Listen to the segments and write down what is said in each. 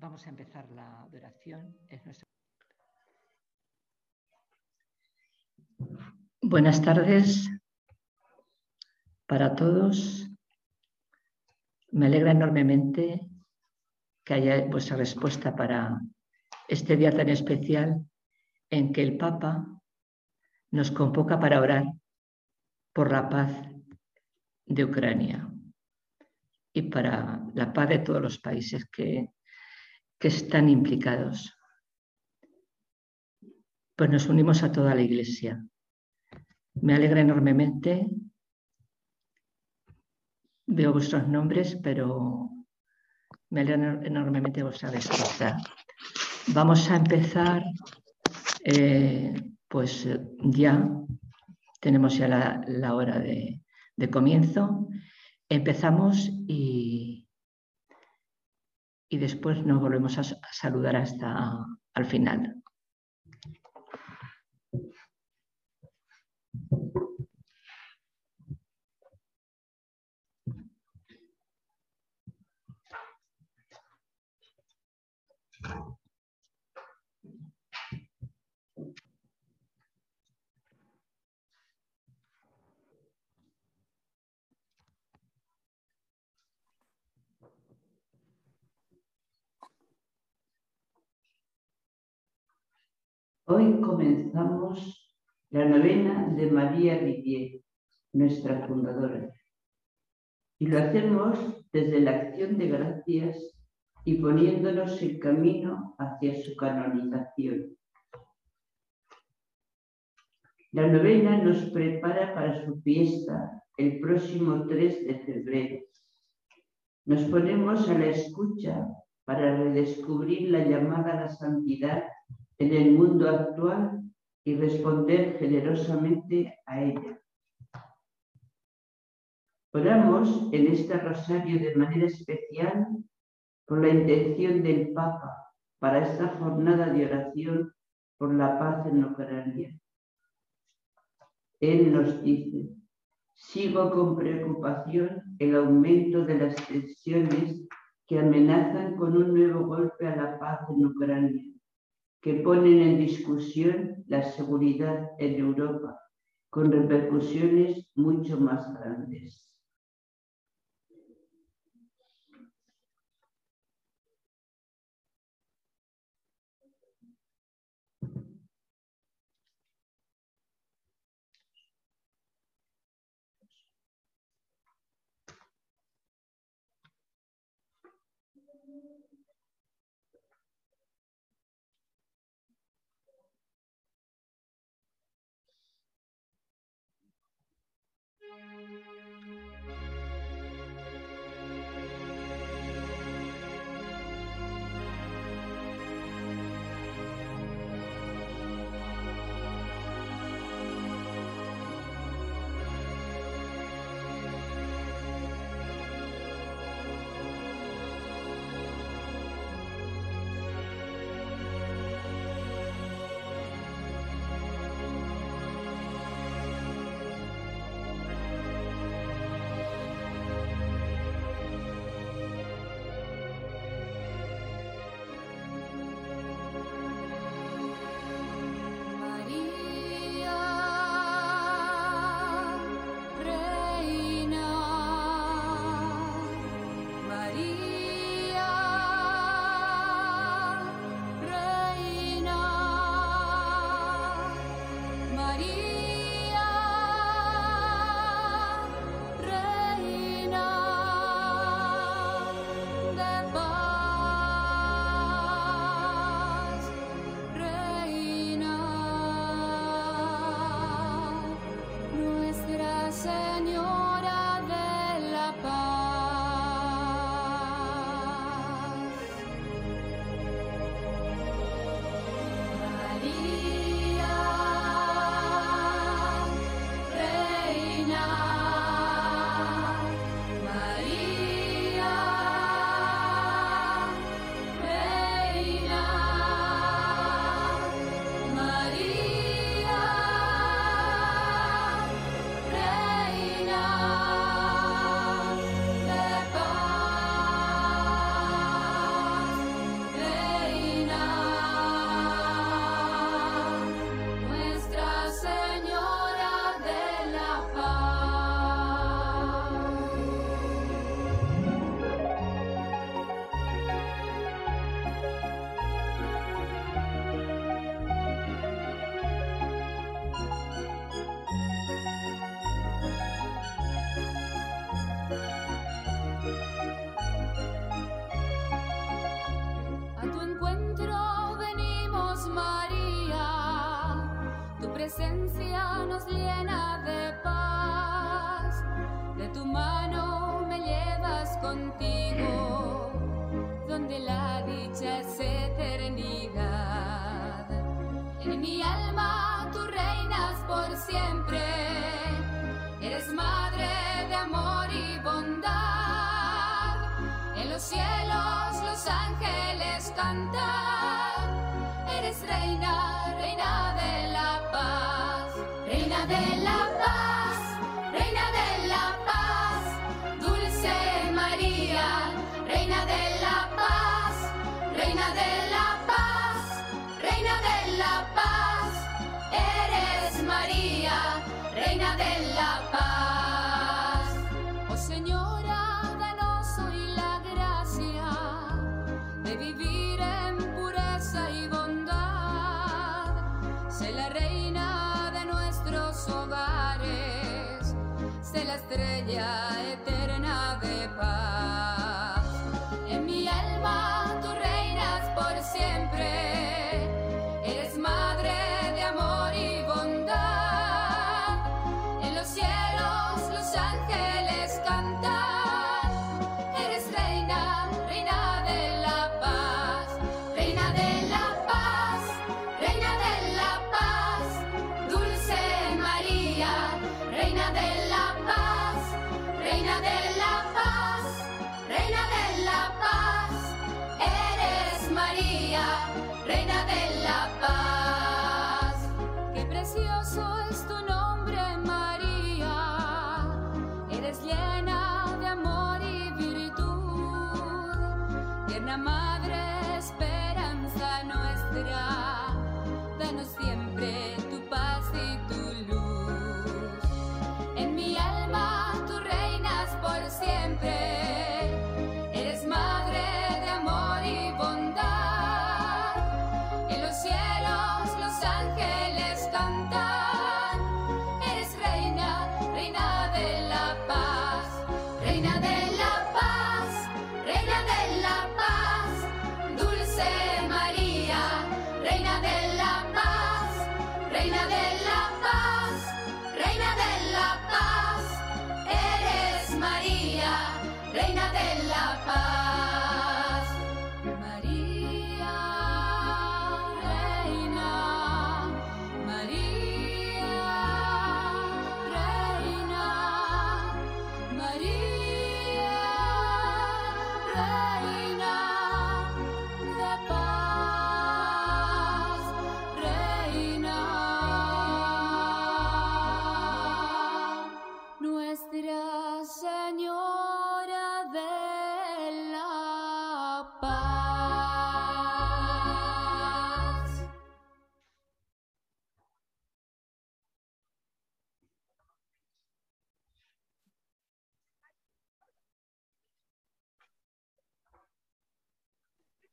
Vamos a empezar la adoración. Buenas tardes para todos. Me alegra enormemente que haya vuestra respuesta para este día tan especial en que el Papa nos convoca para orar por la paz de Ucrania y para la paz de todos los países que, que están implicados. Pues nos unimos a toda la Iglesia. Me alegra enormemente. Veo vuestros nombres, pero me alegra enormemente vuestra respuesta. Vamos a empezar, eh, pues ya tenemos ya la, hora de, de comienzo Empezamos y, y después nos volvemos a, saludar hasta al final. Hoy comenzamos la novena de María Vivier, nuestra fundadora. Y lo hacemos desde la acción de gracias y poniéndonos en camino hacia su canonización. La novena nos prepara para su fiesta el próximo 3 de febrero. Nos ponemos a la escucha para redescubrir la llamada a la santidad en el mundo actual y responder generosamente a ella. Oramos en este rosario de manera especial por la intención del Papa para esta jornada de oración por la paz en Ucrania. Él nos dice, sigo con preocupación el aumento de las tensiones que amenazan con un nuevo golpe a la paz en Ucrania que ponen en discusión la seguridad en Europa, con repercusiones mucho más grandes.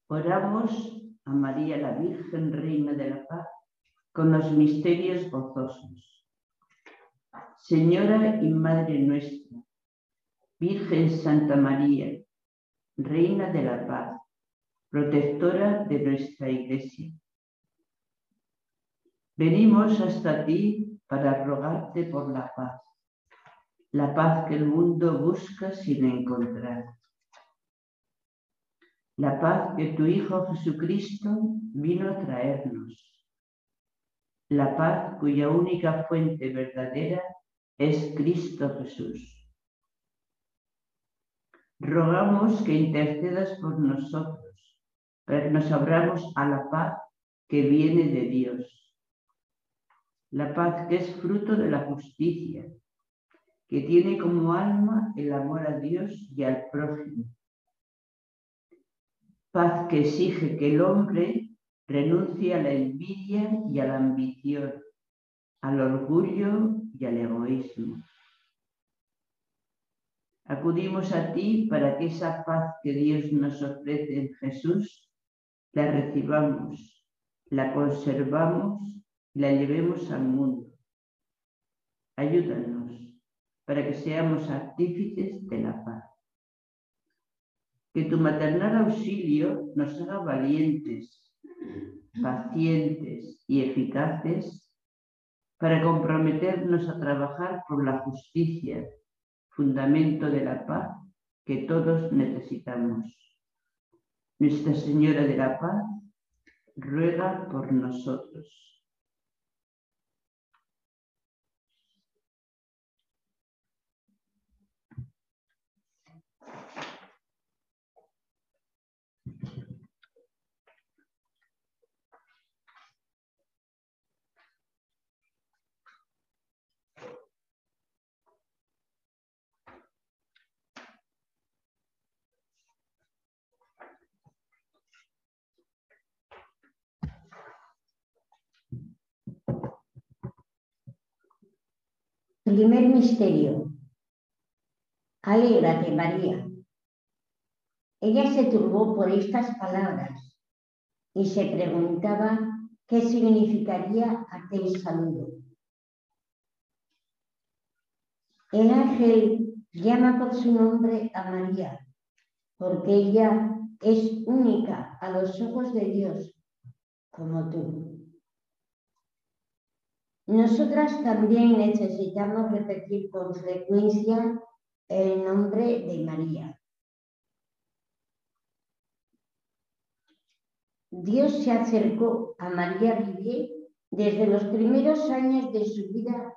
Oramos a María la Virgen, Reina de la Paz, con los misterios gozosos. Señora y Madre nuestra, Virgen Santa María, Reina de la Paz, protectora de nuestra Iglesia. Venimos hasta ti para rogarte por la paz, la paz que el mundo busca sin encontrar. La paz que tu Hijo Jesucristo vino a traernos. La paz cuya única fuente verdadera es Cristo Jesús. Rogamos que intercedas por nosotros que nos abramos a la paz que viene de Dios. La paz que es fruto de la justicia, que tiene como alma el amor a Dios y al prójimo paz que exige que el hombre renuncie a la envidia y a la ambición, al orgullo y al egoísmo. Acudimos a ti para que esa paz que Dios nos ofrece en Jesús la recibamos, la conservamos y la llevemos al mundo. Ayúdanos para que seamos artífices de la paz que tu maternal auxilio nos haga valientes, pacientes y eficaces para comprometernos a trabajar por la justicia, fundamento de la paz que todos necesitamos. Nuestra Señora de la Paz ruega por nosotros. Primer misterio. Alégrate, María. Ella se turbó por estas palabras y se preguntaba qué significaría aquel saludo. El ángel llama por su nombre a María, porque ella es única a los ojos de Dios, como tú. Nosotras también necesitamos repetir con frecuencia el nombre de María. Dios se acercó a María Rivier desde los primeros años de su vida,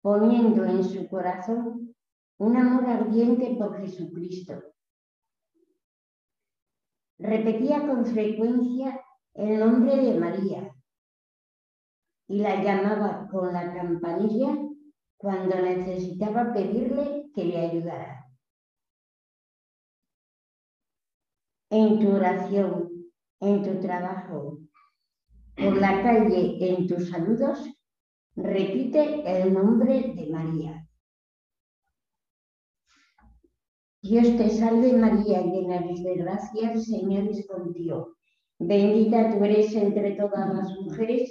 poniendo en su corazón un amor ardiente por Jesucristo. Repetía con frecuencia el nombre de María y la llamaba con la campanilla cuando necesitaba pedirle que le ayudara. En tu oración, en tu trabajo, por la calle, en tus saludos, repite el nombre de María. Dios te salve María, llena eres de gracia, el Señor es contigo. Bendita tú eres entre todas las mujeres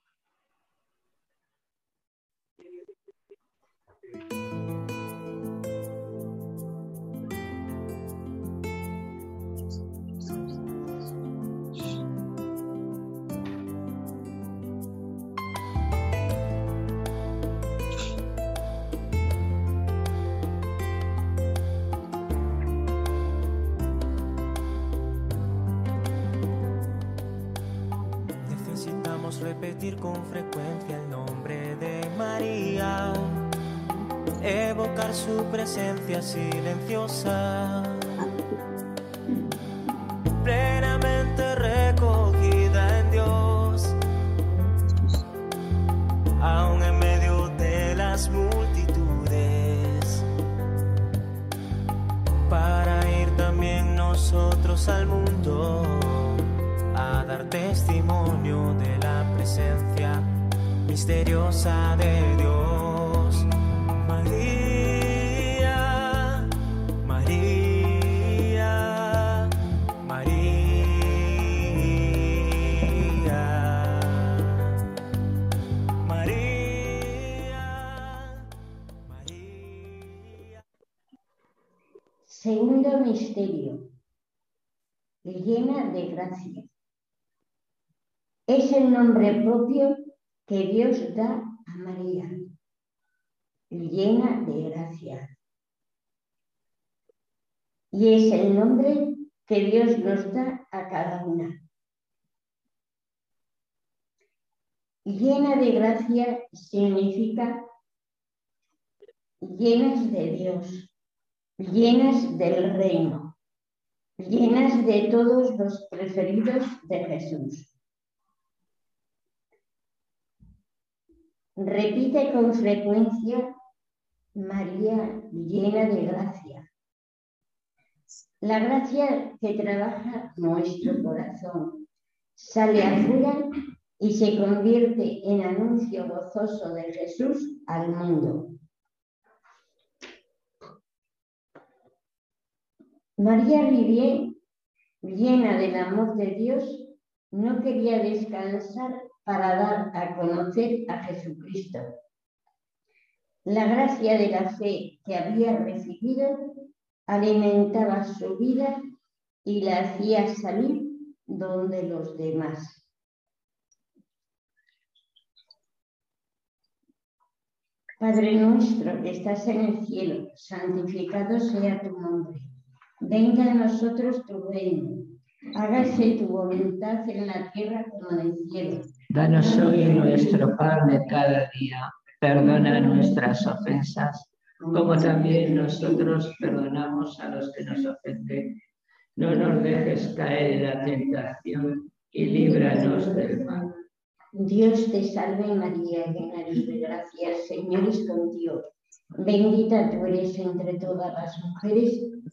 Con frecuencia el nombre de María, evocar su presencia silenciosa, que Dios da a María. Llena de gracia. Y es el nombre que Dios nos da a cada una. Llena de gracia significa llenas de Dios, llenas del reino, llenas de todos los preferidos de Jesús. Repite con frecuencia, María llena de gracia. La gracia que trabaja nuestro corazón sale afuera y se convierte en anuncio gozoso de Jesús al mundo. María Rivier, llena del amor de Dios, no quería descansar para dar a conocer a Jesucristo. La gracia de la fe que había recibido alimentaba su vida y la hacía salir donde los demás. Padre nuestro que estás en el cielo, santificado sea tu nombre. Venga a nosotros tu reino. Hágase tu voluntad en la tierra como en el cielo. Danos hoy nuestro pan de cada día. Perdona nuestras ofensas, como también nosotros perdonamos a los que nos ofenden. No nos dejes caer en la tentación y líbranos del mal. Dios te salve María, llena de gracia, Señor es contigo. Bendita tú eres entre todas las mujeres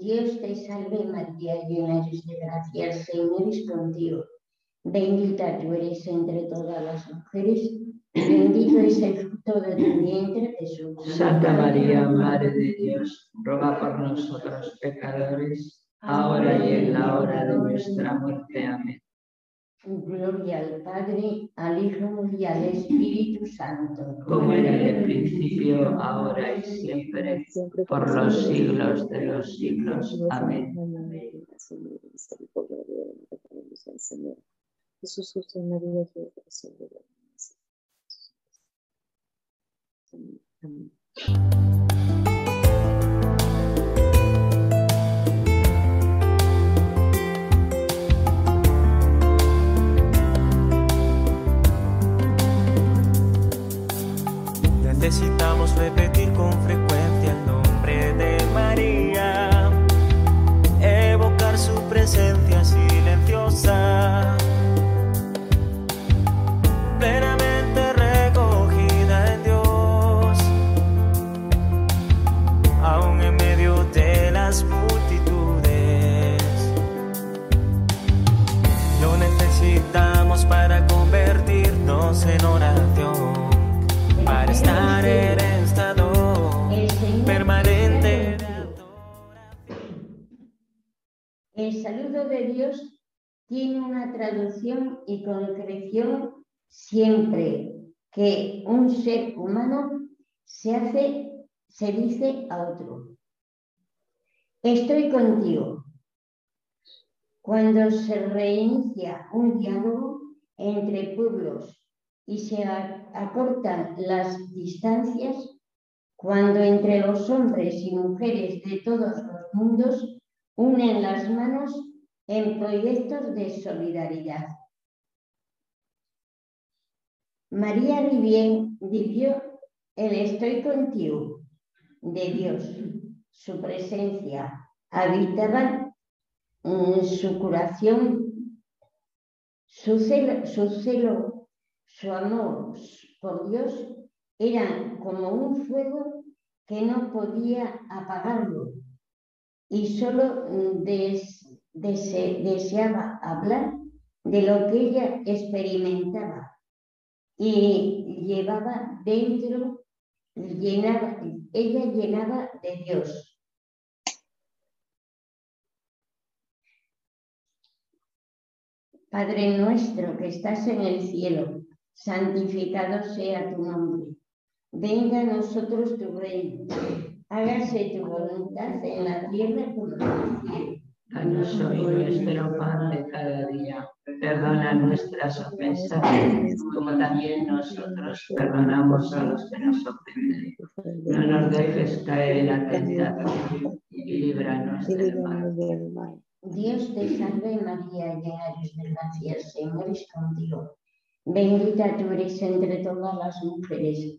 Dios te salve María, llena eres de gracia, el Señor es contigo. Bendita tú eres entre todas las mujeres bendito es el fruto de tu vientre, Jesús. Santa María, Madre de Dios, ruega por nosotros pecadores, ahora y en la hora de nuestra muerte. Amén. Gloria al Padre, al Hijo y al Espíritu Santo. Como era en el principio, ahora y siempre, por los siglos de los siglos. Amén. Jesús, María. Amén. Necesitamos repetir tiene una traducción y concreción siempre que un ser humano se hace, se dice a otro. Estoy contigo. Cuando se reinicia un diálogo entre pueblos y se acortan las distancias, cuando entre los hombres y mujeres de todos los mundos unen las manos en proyectos de solidaridad. María Rivien vivió el estoy contigo de Dios. Su presencia habitaba su curación, su celo, su celo, su amor por Dios eran como un fuego que no podía apagarlo y solo des- dese- deseaba hablar de lo que ella experimentaba y llevaba dentro, llenaba, ella llenaba de Dios. Padre nuestro que estás en el cielo, santificado sea tu nombre. Venga a nosotros tu reino. Hágase tu voluntad en la tierra como en el cielo. Danos hoy nuestro pan de cada día. Perdona nuestras ofensas, como también nosotros perdonamos a los que nos ofenden. No nos dejes caer en la tentación y líbranos del mal. Dios te salve María, llena eres de gracia, Señor es contigo. Bendita tú eres entre todas las mujeres,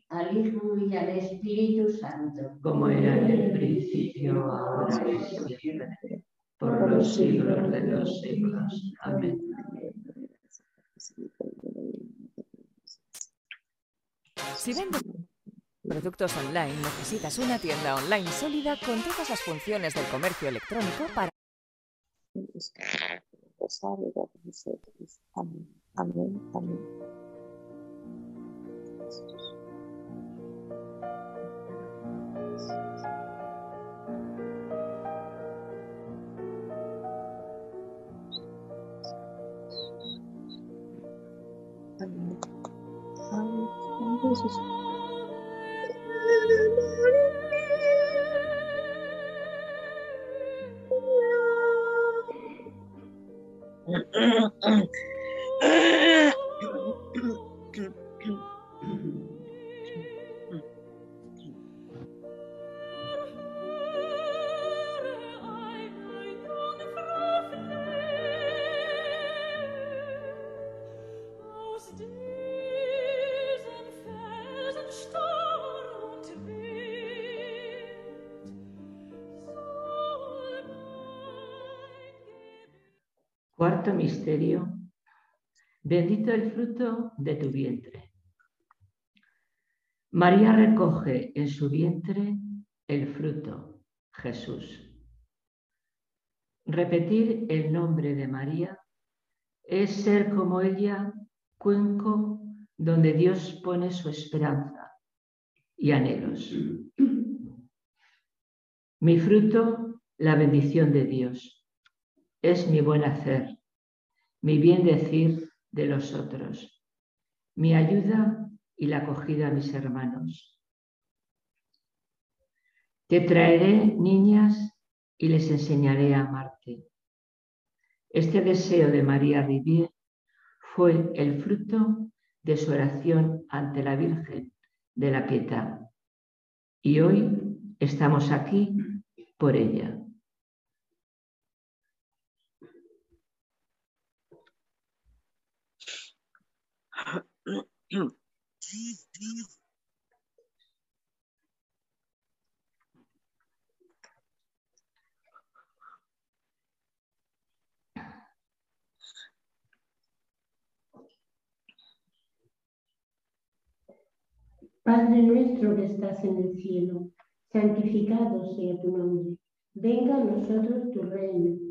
al Hijo y al Espíritu Santo. Como era en el principio, ahora y siempre, por los siglos de los siglos. Amén. Si vendes productos online, necesitas una tienda online sólida con todas las funciones del comercio electrónico para. Amén. Amén. Amén. Amén. Amén. Misterio. Bendito el fruto de tu vientre. María recoge en su vientre el fruto, Jesús. Repetir el nombre de María es ser como ella, cuenco donde Dios pone su esperanza y anhelos. Mi fruto, la bendición de Dios. Es mi buen hacer, mi bien decir de los otros, mi ayuda y la acogida a mis hermanos. Te traeré niñas y les enseñaré a amarte. Este deseo de María Rivier fue el fruto de su oración ante la Virgen de la Pietad. Y hoy estamos aquí por ella. Padre nuestro que estás en el cielo, santificado sea tu nombre. Venga a nosotros tu reino.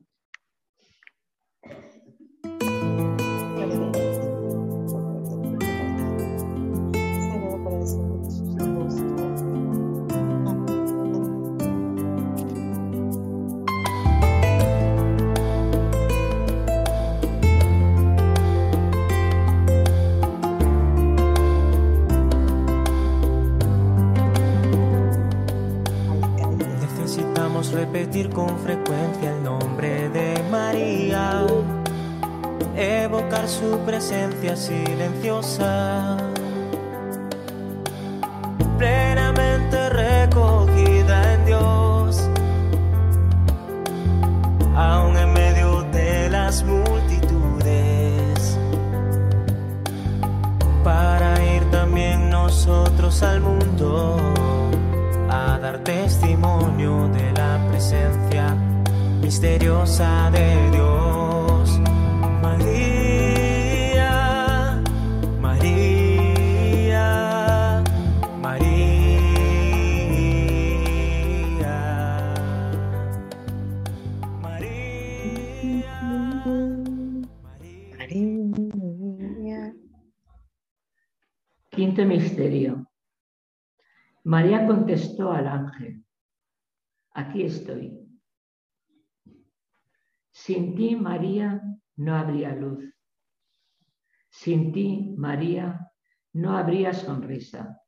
María, no habría sonrisa.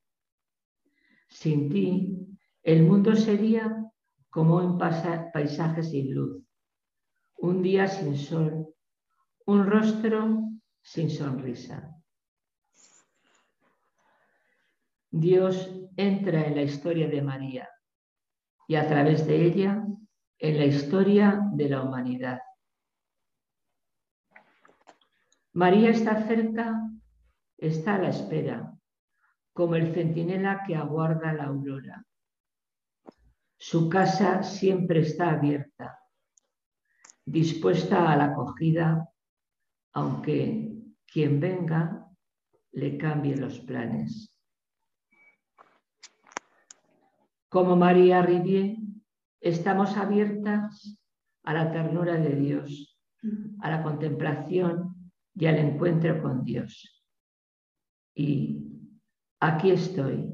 Sin ti, el mundo sería como un paisaje sin luz, un día sin sol, un rostro sin sonrisa. Dios entra en la historia de María y a través de ella en la historia de la humanidad. María está cerca, está a la espera, como el centinela que aguarda la aurora. Su casa siempre está abierta, dispuesta a la acogida, aunque quien venga le cambie los planes. Como María Rivier, estamos abiertas a la ternura de Dios, a la contemplación y al encuentro con Dios. Y aquí estoy,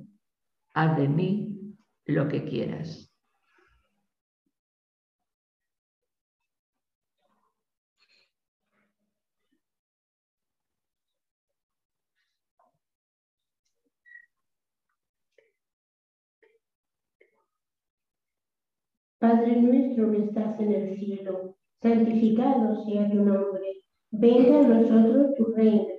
haz de mí lo que quieras. Padre nuestro que estás en el cielo, santificado sea tu nombre. Venga a nosotros tu reino.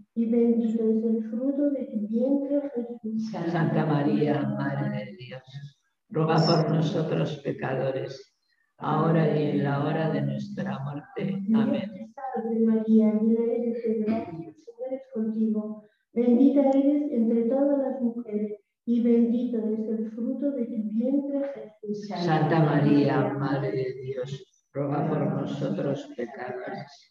y bendito es el fruto de tu vientre Jesús. Santa María, Madre de Dios, ruega por nosotros pecadores, ahora y en la hora de nuestra muerte. Amén. Dios te salve María, llena eres de gracia, el Señor es contigo. Bendita eres entre todas las mujeres y bendito es el fruto de tu vientre Jesús. Santa María, Madre de Dios, ruega por nosotros pecadores,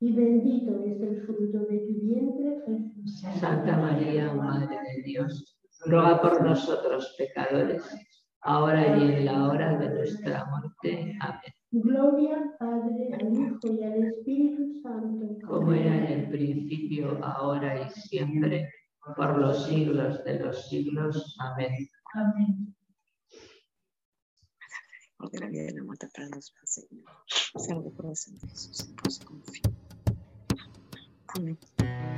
y bendito es el fruto de tu vientre Jesús. Santa María, Madre de Dios, ruega por nosotros pecadores, ahora y en la hora de nuestra muerte. Amén. Gloria al Padre, al Hijo y al Espíritu Santo. Como era en el principio, ahora y siempre, por los siglos de los siglos. Amén. Amén. Porque la vida y la muerte para nos Señor. Salve corazón de Jesús, en vos confío. Amén. vida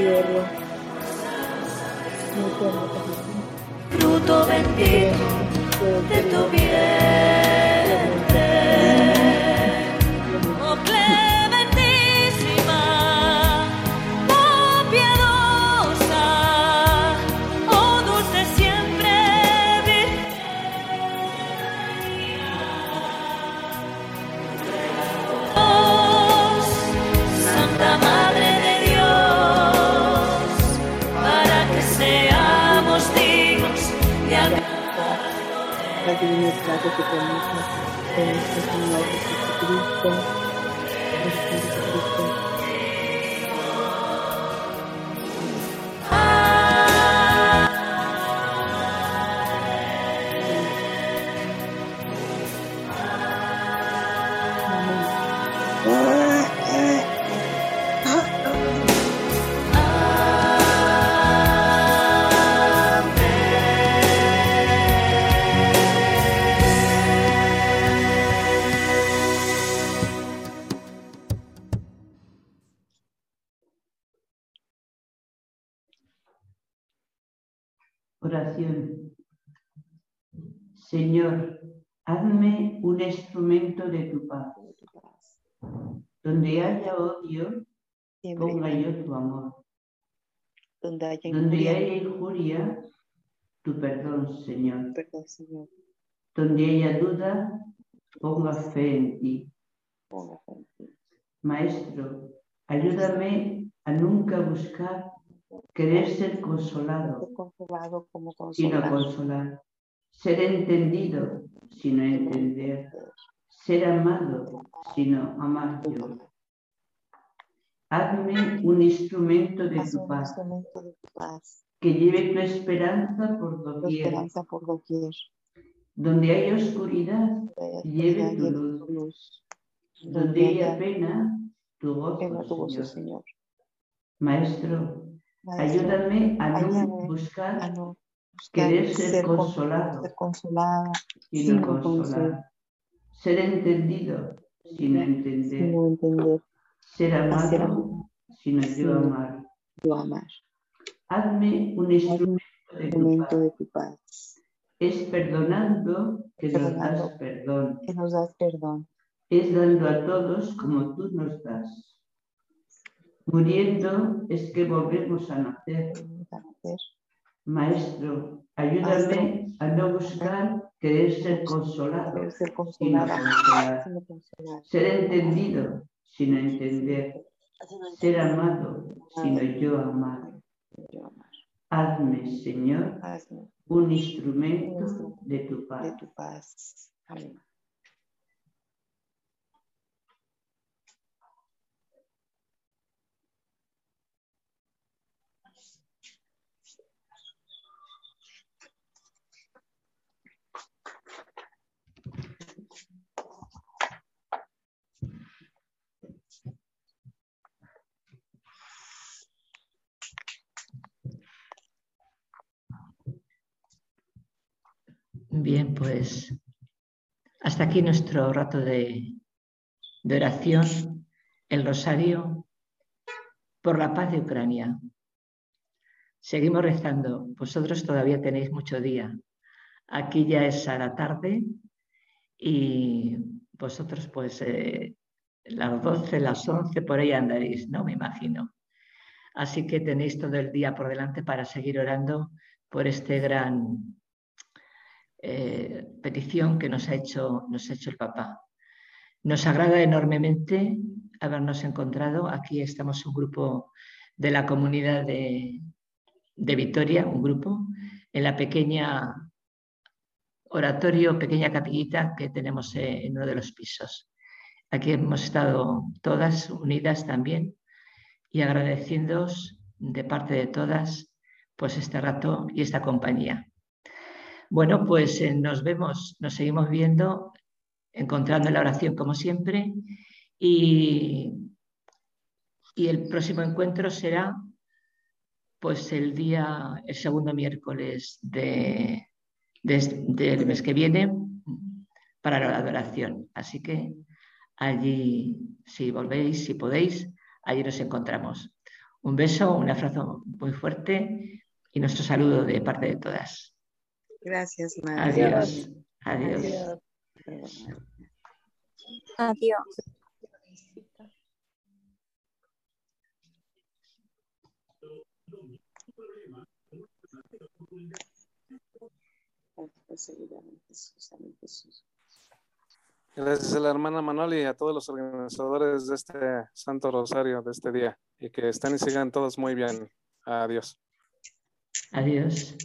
este divinidad de tu promesa de nuestro Señor Jesucristo. Jesucristo. Oración. Señor, hazme un instrumento de tu paz. Donde haya odio, ponga yo tu amor. donde haya Donde injuria, haya injuria, tu perdón, Señor. perdón, Señor. Donde haya duda. Ponga fe en ti. Maestro, ayúdame a nunca buscar querer ser consolado, Ser consolado como sino consolar. Ser entendido, sino entender. Ser amado, sino amar yo. Hazme un instrumento de tu paz, que lleve tu esperanza por doquier. Donde hay oscuridad, lleve tu luz. Donde haya pena, tu gozo. Señor. Maestro, Ayúdame a no buscar a no buscar querer ser con- consolado, ser sino sino consolar. Ser entendido, sino entender. entender, Ser amado, sino yo sino amar. yo amar. Hazme un Hazme instrumento de tu paz. de tu paz, Es perdonando que nos das perdón. que nos das perdón, Es dando a todos como tú nos das. Muriendo es que volvemos a nacer. Maestro, ayúdame a no buscar querer ser consolado, ser sino consolada, Ser entendido, sino entender. Ser amado, sino yo amar. Hazme, Señor, un instrumento de tu de paz. tu paz. Amén. Bien, pues hasta aquí nuestro rato de, oración, el rosario por la paz de Ucrania. Seguimos rezando. Vosotros todavía tenéis mucho día. Aquí ya es a la tarde y vosotros pues eh, las 12, las 11 por ahí andaréis, ¿no? Me imagino. Así que tenéis todo el día por delante para seguir orando por este gran eh, petición que nos ha, hecho, nos ha hecho el Papa. Nos agrada enormemente habernos encontrado. Aquí estamos un grupo de la comunidad de, de Vitoria, un grupo, en la pequeña oratorio, pequeña capillita que tenemos en uno de los pisos. Aquí hemos estado todas unidas también y agradeciéndoos de parte de todas pues este rato y esta compañía. Bueno, pues eh, nos vemos, nos seguimos viendo, encontrando en la oración como siempre y, y el próximo encuentro será pues el día, el segundo miércoles de, de- del mes que viene para la adoración. Así que allí, si volvéis, si podéis, allí nos encontramos. Un beso, un abrazo muy fuerte y nuestro saludo de parte de todas. Gracias, Madre. Adiós. Adiós. Adiós. Gracias a la hermana Manoli y a todos los organizadores de este Santo Rosario de este día. Y que estén y sigan todos muy bien. Adiós. Adiós.